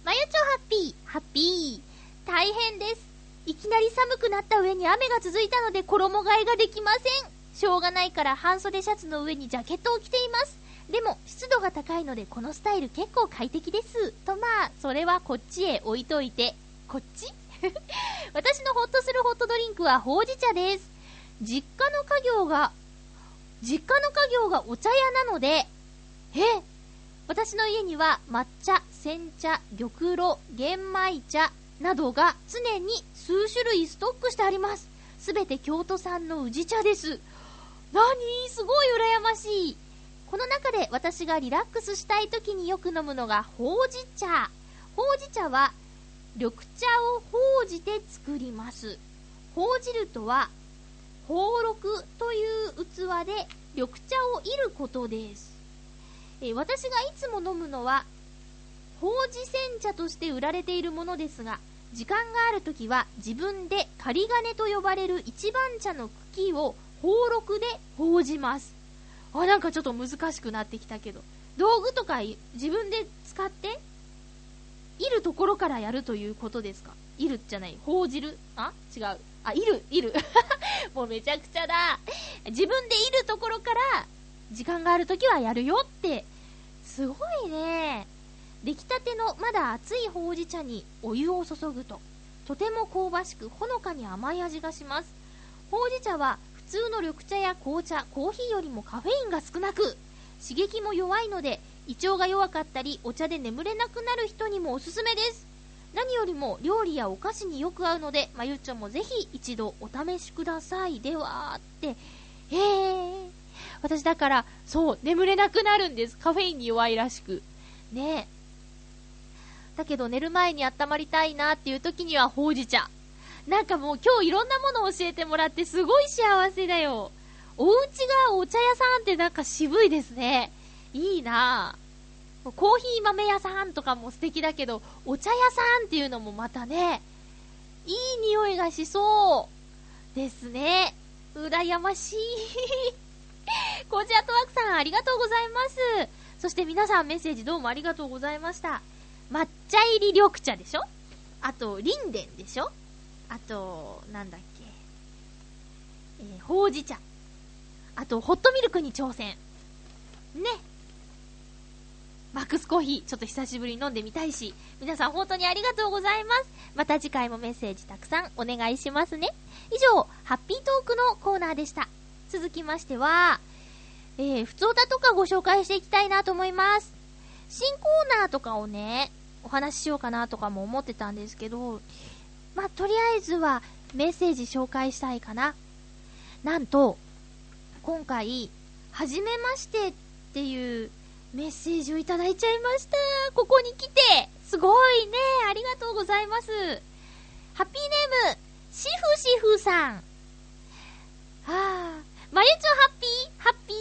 まゆちょハッピー、ハッピー。大変です。いきなり寒くなった上に雨が続いたので衣替えができません。しょうがないから半袖シャツの上にジャケットを着ています。でも、湿度が高いのでこのスタイル結構快適です。とまあ、それはこっちへ置いといて。こっち？私のホッとするホットドリンクはほうじ茶です。実家の家業が、実家の家業がお茶屋なので、え私の家には抹茶、煎茶、玉露、玄米茶などが常に数種類ストックしてあります。すべて京都産の宇治茶です。なにすごい羨ましい。この中で私がリラックスしたい時によく飲むのがほうじ茶。ほうじ茶は緑茶をほうじて作ります。ほうじるとは、ほうろくという器で緑茶をいることです。え私がいつも飲むのは、ほうじ煎茶として売られているものですが、時間があるときは自分で仮金と呼ばれる一番茶の茎をほうろくでほうじます。あ、なんかちょっと難しくなってきたけど。道具とか自分で使って、いるところからやるということですか？いるじゃない。ほうじる？あ？違う。あ、いる、いる。もうめちゃくちゃだ。自分でいるところから、時間があるときはやるよって、すごいね。出来たてのまだ熱いほうじ茶にお湯を注ぐと、とても香ばしくほのかに甘い味がします。ほうじ茶は普通の緑茶や紅茶、コーヒーよりもカフェインが少なく、刺激も弱いので、胃腸が弱かったり、お茶で眠れなくなる人にもおすすめです。何よりも料理やお菓子によく合うので、まゆっちょもぜひ一度お試しください。では、って。へー。私だから、そう、眠れなくなるんです。カフェインに弱いらしく。ねえ。だけど寝る前に温まりたいなっていう時にはほうじ茶。なんかもう今日いろんなものを教えてもらってすごい幸せだよ。お家がお茶屋さんってなんか渋いですね。いいなぁ。コーヒー豆屋さんとかも素敵だけど、お茶屋さんっていうのもまたね、いい匂いがしそうですね。羨ましい。コージアットワークさんありがとうございます。そして皆さんメッセージどうもありがとうございました。抹茶入り緑茶でしょ？あと、リンデンでしょ？あと、なんだっけ？えーほうじ茶。あと、ホットミルクに挑戦。ね。マックスコーヒー、ちょっと久しぶりに飲んでみたいし、皆さん本当にありがとうございます。また次回もメッセージたくさんお願いしますね。以上、ハッピートークのコーナーでした。続きましては、えー、普通歌とかご紹介していきたいなと思います。新コーナーとかをね、お話ししようかなとかも思ってたんですけど、まあ、とりあえずはメッセージ紹介したいかな。なんと、今回、はじめましてっていうメッセージをいただいちゃいました。ここに来て。すごいね。ありがとうございます。ハッピーネーム、シフシフさん。はあ、まゆちょハッピー、ハッピー？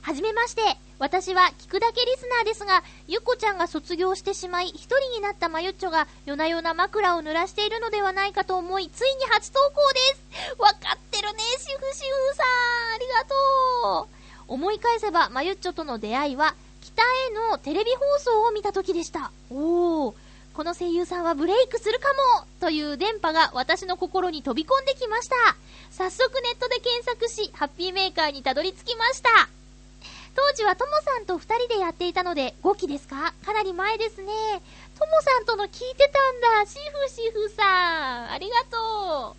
はじめまして。私は聞くだけリスナーですが、ゆっこちゃんが卒業してしまい、一人になったまゆっちょが夜な夜な枕を濡らしているのではないかと思い、ついに初投稿です。わかってるね、シフシフさん。ありがとう。思い返せば、まゆっちょとの出会いは、北へのテレビ放送を見た時でした。おー。この声優さんはブレイクするかもという電波が私の心に飛び込んできました。早速ネットで検索し、ハッピーメーカーにたどり着きました。当時はともさんと二人でやっていたので、5期ですか？かなり前ですね。ともさんとの聞いてたんだ。シフシフさん。ありがとう。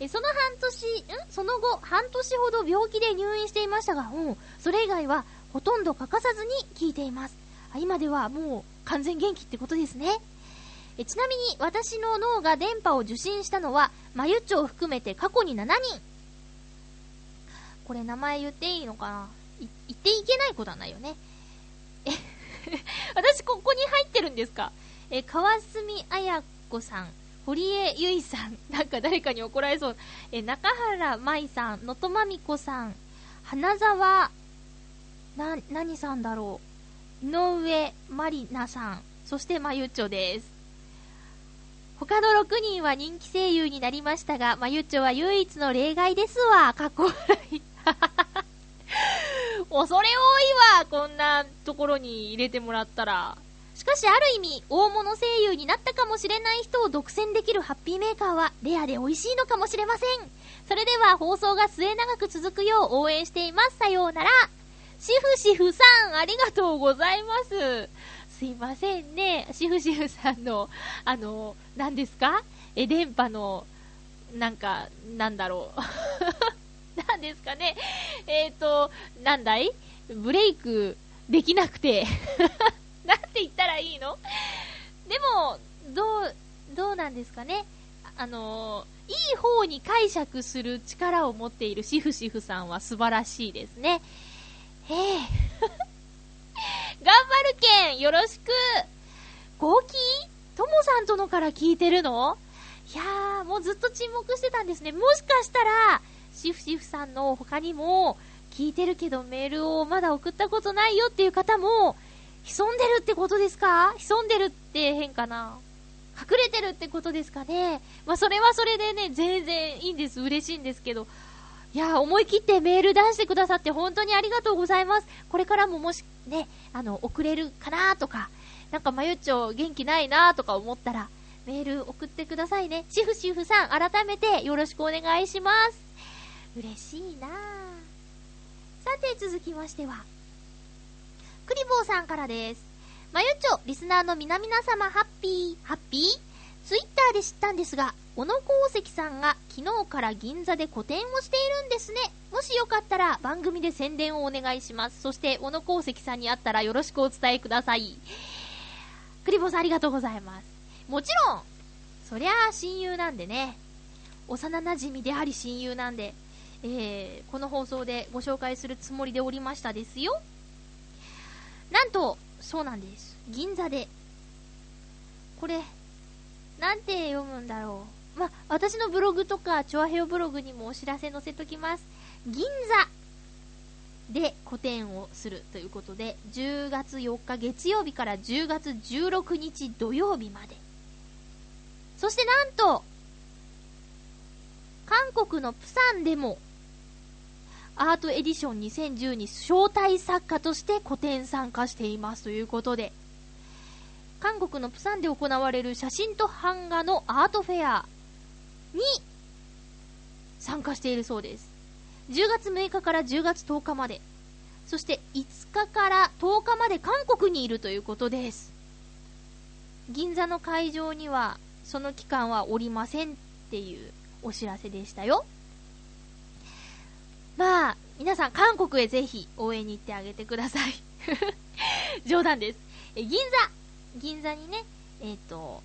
えその半年、ん？その後、半年ほど病気で入院していましたが、うん、それ以外はほとんど欠かさずに聞いています。あ今ではもう完全元気ってことですね。えちなみに私の脳が電波を受信したのは、まゆっちょを含めて過去に7人。これ名前言っていいのかな？言っていけないことはないよね。え、私ここに入ってるんですか？え、川澄彩子さん、堀江由衣さん、なんか誰かに怒られそう。え、中原舞さん、能登まみこさん、花沢、な、何さんだろう？井上まりなさん、そしてまゆっちょです。他の6人は人気声優になりましたが、まゆっちょは唯一の例外ですわ。かっこ笑い。恐れ多いわこんなところに入れてもらったら。しかしある意味、大物声優になったかもしれない人を独占できるハッピーメーカーはレアで美味しいのかもしれません。それでは放送が末永く続くよう応援しています。さようなら。シフシフさん、ありがとうございます。すいませんね。シフシフさんの、あの、何ですか？え、電波の、なんか、なんだろう。なんですかね？えっ、ー、と、なんだい？ブレイクできなくて。なんて言ったらいいの？でも、どう、どうなんですかね？あのいい方に解釈する力を持っているシフシフさんは素晴らしいですね。へえ。頑張るけんよろしく号泣ともさんとのから聞いてるの？いやー、もうずっと沈黙してたんですね。もしかしたら、シフシフさんの他にも、聞いてるけどメールをまだ送ったことないよっていう方も、潜んでるってことですか？潜んでるって変かな？隠れてるってことですかね？まあ、それはそれでね、全然いいんです。嬉しいんですけど。いや、思い切ってメール出してくださって本当にありがとうございます。これからももしね、あの、送れるかなとか、なんかまゆっちょ元気ないなとか思ったら、メール送ってくださいね。シフシフさん、改めてよろしくお願いします。嬉しいなさて、続きましては、クリボーさんからです。まゆっちょ、リスナーの皆々様、ハッピー、ハッピー？ツイッターで知ったんですが、小野功石さんが昨日から銀座で個展をしているんですね。もしよかったら番組で宣伝をお願いします。そして、小野功石さんに会ったらよろしくお伝えください。クリボーさんありがとうございます。もちろん、そりゃあ親友なんでね、幼馴染であり親友なんで、えー、この放送でご紹介するつもりでおりましたですよ。なんと、そうなんです。銀座で。これ、なんて読むんだろう。ま、私のブログとか、チョアヘオブログにもお知らせ載せときます。銀座で個展をするということで、10月4日月曜日から10月16日土曜日まで。そしてなんと、韓国のプサンでも、アートエディション2010に招待作家として個展参加していますということで、韓国のプサンで行われる写真と版画のアートフェアに参加しているそうです。10月6日から10月10日まで、そして5日から10日まで韓国にいるということです。銀座の会場には、その期間はおりませんっていうお知らせでしたよ。まあ、皆さん韓国へぜひ応援に行ってあげてください。冗談です。え、銀座銀座にね、えっ、と、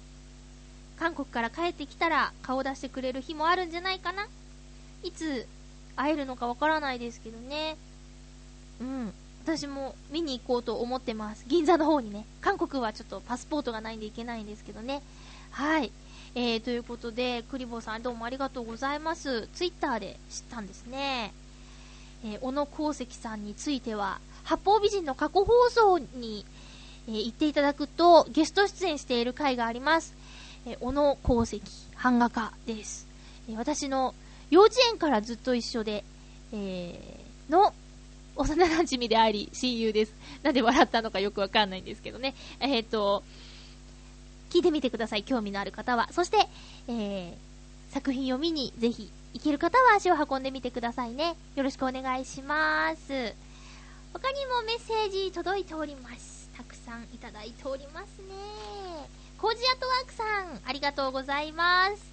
韓国から帰ってきたら顔出してくれる日もあるんじゃないかないつ会えるのかわからないですけどね。うん。私も見に行こうと思ってます。銀座の方にね。韓国はちょっとパスポートがないんで行けないんですけどね。はい。えー、ということで、クリボーさんどうもありがとうございます。ツイッターで知ったんですね。えー小野功石さんについては、八方美人の過去放送に、えー行っていただくと、ゲスト出演している回があります。え小野功石、版画家です。え私の幼稚園からずっと一緒で、えーの、幼馴染であり、親友です。なんで笑ったのかよくわかんないんですけどね。えっ、と、聞いてみてください。興味のある方は。そして、えー、作品を見にぜひ行ける方は足を運んでみてくださいね。よろしくお願いします。他にもメッセージ届いております。たくさんいただいておりますね。コージアットワークさん、ありがとうございます。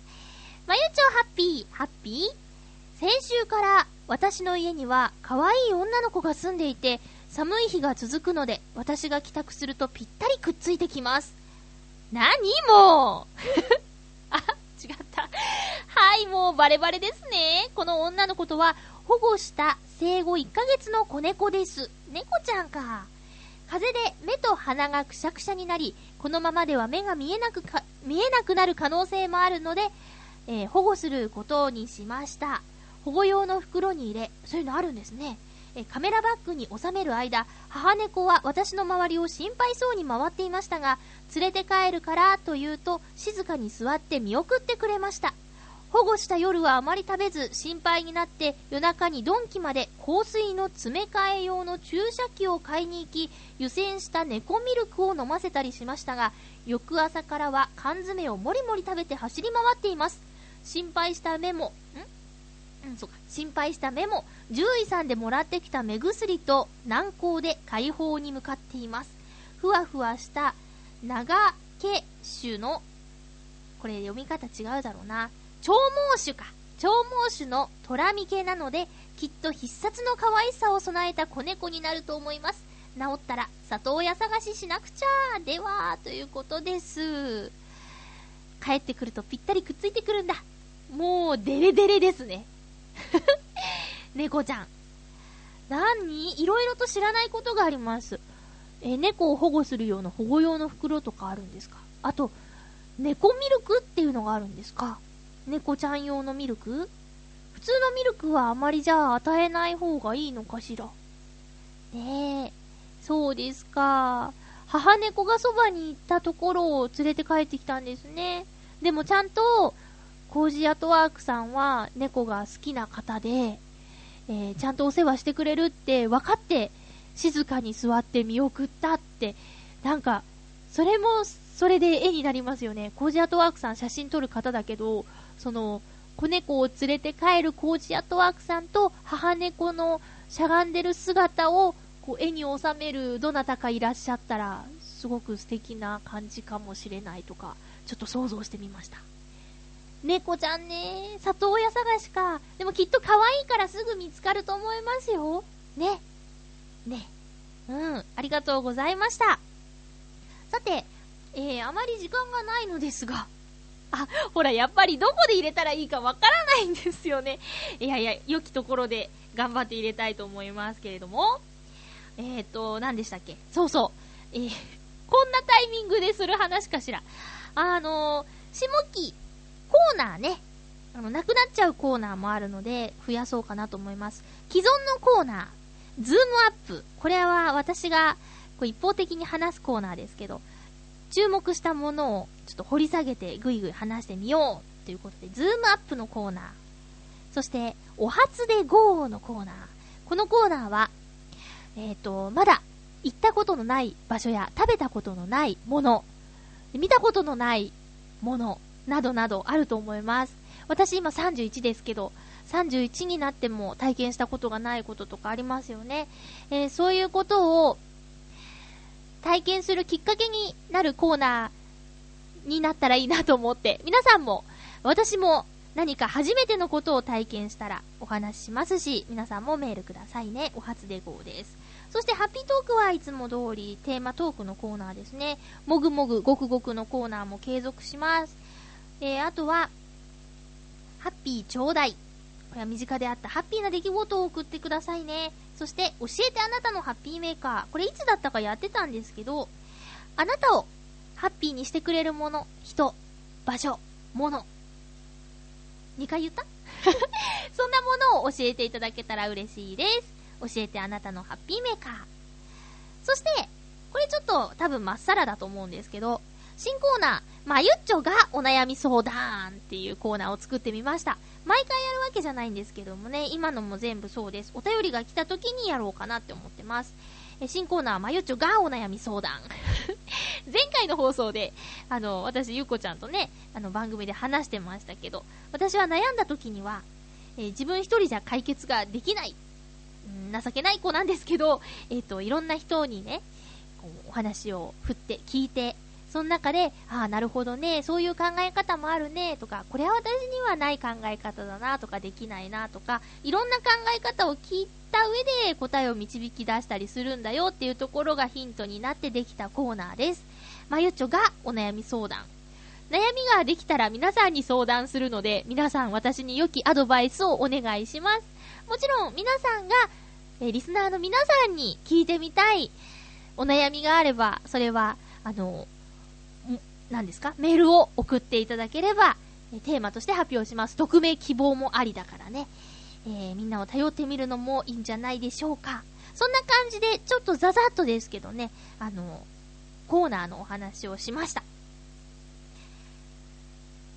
まゆちょハッピー、ハッピー？先週から私の家には可愛い女の子が住んでいて寒い日が続くので私が帰宅するとぴったりくっついてきます。何もう あ、違った。はい、もうバレバレですね。この女の子とは保護した生後1ヶ月の子猫です。猫ちゃんか。風で目と鼻がくしゃくしゃになり、このままでは目が見えなくか、見えなくなる可能性もあるので、えー保護することにしました。保護用の袋に入れ、そういうのあるんですね。えカメラバッグに収める間、母猫は私の周りを心配そうに回っていましたが、連れて帰るからと言うと、静かに座って見送ってくれました。保護した夜はあまり食べず心配になって夜中にドンキまで香水の詰め替え用の注射器を買いに行き湯煎した猫ミルクを飲ませたりしましたが翌朝からは缶詰をもりもり食べて走り回っています。心配した目もん？うんそうか。心配した目も獣医さんでもらってきた目薬と軟膏で解放に向かっています。ふわふわした長毛種のこれ読み方違うだろうな。長毛種か。長毛種のトラミ系なので、きっと必殺の可愛さを備えた子猫になると思います。治ったら里親探ししなくちゃ。では、ということです。帰ってくるとぴったりくっついてくるんだ。もう、デレデレですね。猫ちゃん。何？いろいろと知らないことがあります。え、猫を保護するような保護用の袋とかあるんですか？あと、猫ミルクっていうのがあるんですか？猫ちゃん用のミルク？普通のミルクはあまりじゃあ与えない方がいいのかしら？ねえ、そうですか。母猫がそばに行ったところを連れて帰ってきたんですね。でもちゃんと、コージアトワークさんは猫が好きな方で、えーちゃんとお世話してくれるって分かって、静かに座って見送ったって、なんか、それも、それで絵になりますよね。コージアトワークさん写真撮る方だけど、その、子猫を連れて帰るコージアットワークさんと母猫のしゃがんでる姿をこう絵に収めるどなたかいらっしゃったら、すごく素敵な感じかもしれないとか、ちょっと想像してみました。猫ちゃんね、里親探しか。でもきっと可愛いからすぐ見つかると思いますよ。ね。ね。うん、ありがとうございました。さて、えー、あまり時間がないのですが、あ、ほら、やっぱりどこで入れたらいいかわからないんですよね。いやいや、良きところで頑張って入れたいと思いますけれども。えーと、何でしたっけ？そうそう。えー、こんなタイミングでする話かしら。あのー、下期、コーナーね。あの、なくなっちゃうコーナーもあるので、増やそうかなと思います。既存のコーナー、ズームアップ。これは私が、こう一方的に話すコーナーですけど、注目したものをちょっと掘り下げてぐいぐい話してみようということで、ズームアップのコーナー。そして、お初で GO のコーナー。このコーナーは、えっ、と、まだ行ったことのない場所や食べたことのないもの、見たことのないもの、などなどあると思います。私今31ですけど、31になっても体験したことがないこととかありますよね。えーそういうことを体験するきっかけになるコーナーになったらいいなと思って、皆さんも、私も何か初めてのことを体験したらお話ししますし、皆さんもメールくださいね。お初で号です。そして、ハッピートークはいつも通りテーマトークのコーナーですね。もぐもぐ、ごくごくのコーナーも継続します。えー、あとは、ハッピーちょうだい。これは身近であったハッピーな出来事を送ってくださいね。そして、教えてあなたのハッピーメーカー。これいつだったかやってたんですけど、あなたをハッピーにしてくれるもの、人、場所、もの。2回言った？そんなものを教えていただけたら嬉しいです。教えてあなたのハッピーメーカー。そして、これちょっと多分まっさらだと思うんですけど、新コーナー、まゆっちょがお悩み相談っていうコーナーを作ってみました。毎回やるわけじゃないんですけどもね、今のも全部そうです。お便りが来た時にやろうかなって思ってます。え新コーナー、まゆっちょがお悩み相談。前回の放送で、あの、私、ゆうこちゃんとね、あの、番組で話してましたけど、私は悩んだ時には、えー自分一人じゃ解決ができない、うん情けない子なんですけど、えっ、と、いろんな人にね、こうお話を振って、聞いて、その中で、ああ、なるほどね、そういう考え方もあるね、とか、これは私にはない考え方だな、とか、できないな、とか、いろんな考え方を聞いた上で答えを導き出したりするんだよっていうところがヒントになってできたコーナーです。まゆちょがお悩み相談。悩みができたら皆さんに相談するので、皆さん私に良きアドバイスをお願いします。もちろん皆さんが、えリスナーの皆さんに聞いてみたいお悩みがあれば、それは、あの、何ですか？メールを送っていただければ、えテーマとして発表します。匿名希望もありだからね。えーみんなを頼ってみるのもいいんじゃないでしょうか。そんな感じで、ちょっとザザッとですけどね、あの、コーナーのお話をしました。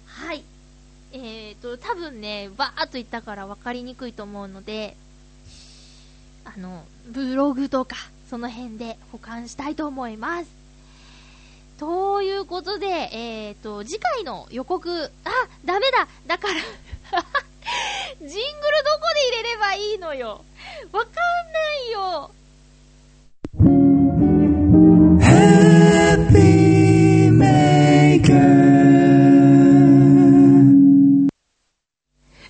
はい。えーと、多分ね、バーっと言ったから分かりにくいと思うので、あの、ブログとか、その辺で保管したいと思います。ということで、えーと、次回の予告、あ、ダメだ。だから、ジングルどこで入れればいいのよ。わかんないよ。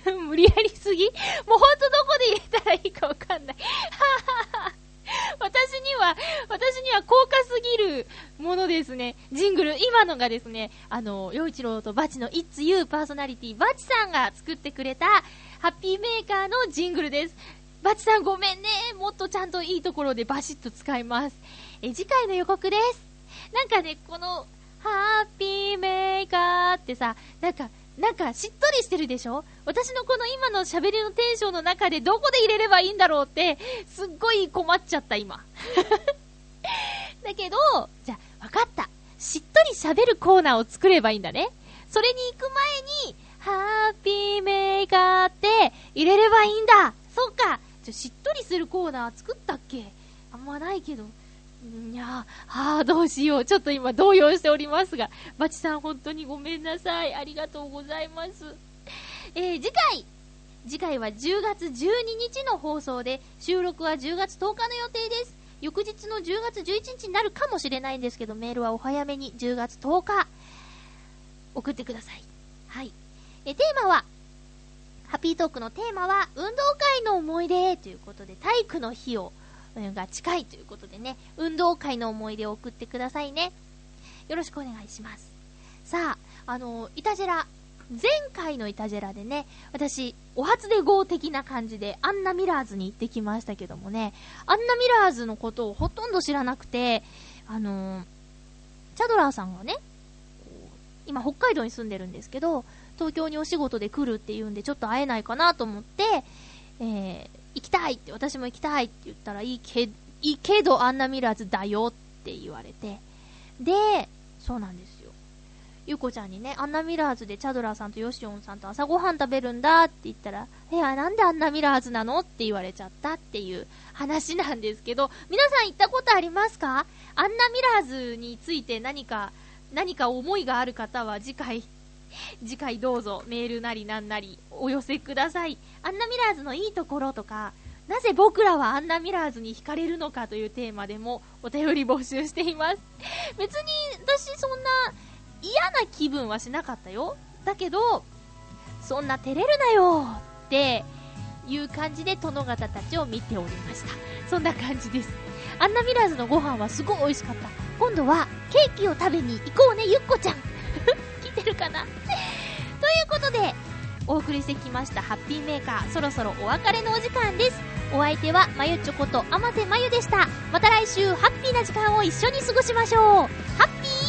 無理やりすぎ？もうほんとどこで入れたらいいかわかんない。私には、私には高価すぎるものですね。ジングル。今のがですね、あの、洋一郎とバチの It's You パーソナリティ、バチさんが作ってくれた、ハッピーメーカーのジングルです。バチさんごめんね。もっとちゃんといいところでバシッと使います。え、次回の予告です。なんかね、この、ハッピーメーカーってさ、なんか、なんかしっとりしてるでしょ？私のこの今の喋りのテンションの中でどこで入れればいいんだろうって、すっごい困っちゃった今。だけど、じゃあ、わかった。しっとり喋るコーナーを作ればいいんだね。それに行く前に、ハッピーメーカーって入れればいいんだ。そっか。ちょ、しっとりするコーナー作ったっけ？あんまないけど。いやあーどうしよう。ちょっと今動揺しておりますが、バチさん本当にごめんなさい。ありがとうございます。えー次回次回は10月12日の放送で、収録は10月10日の予定です。翌日の10月11日になるかもしれないんですけど、メールはお早めに10月10日、送ってください。はい。え、テーマは、ハッピートークのテーマは、運動会の思い出ということで、体育の日を、が近いということでね、運動会の思い出を送ってくださいね。よろしくお願いします。さあ、あの、イタジェラ、前回のイタジェラでね、私、お初で号的な感じで、アンナミラーズに行ってきましたけどもね、アンナミラーズのことをほとんど知らなくて、あのチャドラーさんがね、今北海道に住んでるんですけど、東京にお仕事で来るっていうんで、ちょっと会えないかなと思って、えー、行きたいって、私も行きたいって言ったら、いいけ、いいけど、アンナミラーズだよって言われて。で、そうなんですよ。ゆうこちゃんにね、アンナミラーズでチャドラーさんとヨシオンさんと朝ごはん食べるんだって言ったら、いや、なんでアンナミラーズなのって言われちゃったっていう話なんですけど、皆さん行ったことありますか？アンナミラーズについて何か、何か思いがある方は次回次回どうぞメールなりなんなりお寄せください。アンナミラーズのいいところとか、なぜ僕らはアンナミラーズに惹かれるのかというテーマでもお便り募集しています。別に私そんな嫌な気分はしなかったよ。だけど、そんな照れるなよっていう感じで殿方たちを見ておりました。そんな感じです。アンナミラーズのご飯はすごい美味しかった。今度はケーキを食べに行こうね、ゆっこちゃん。いてるかなということで、お送りしてきましたハッピーメーカー、そろそろお別れのお時間です。お相手は、まゆちょこと、あまてまゆでした。また来週、ハッピーな時間を一緒に過ごしましょう。ハッピー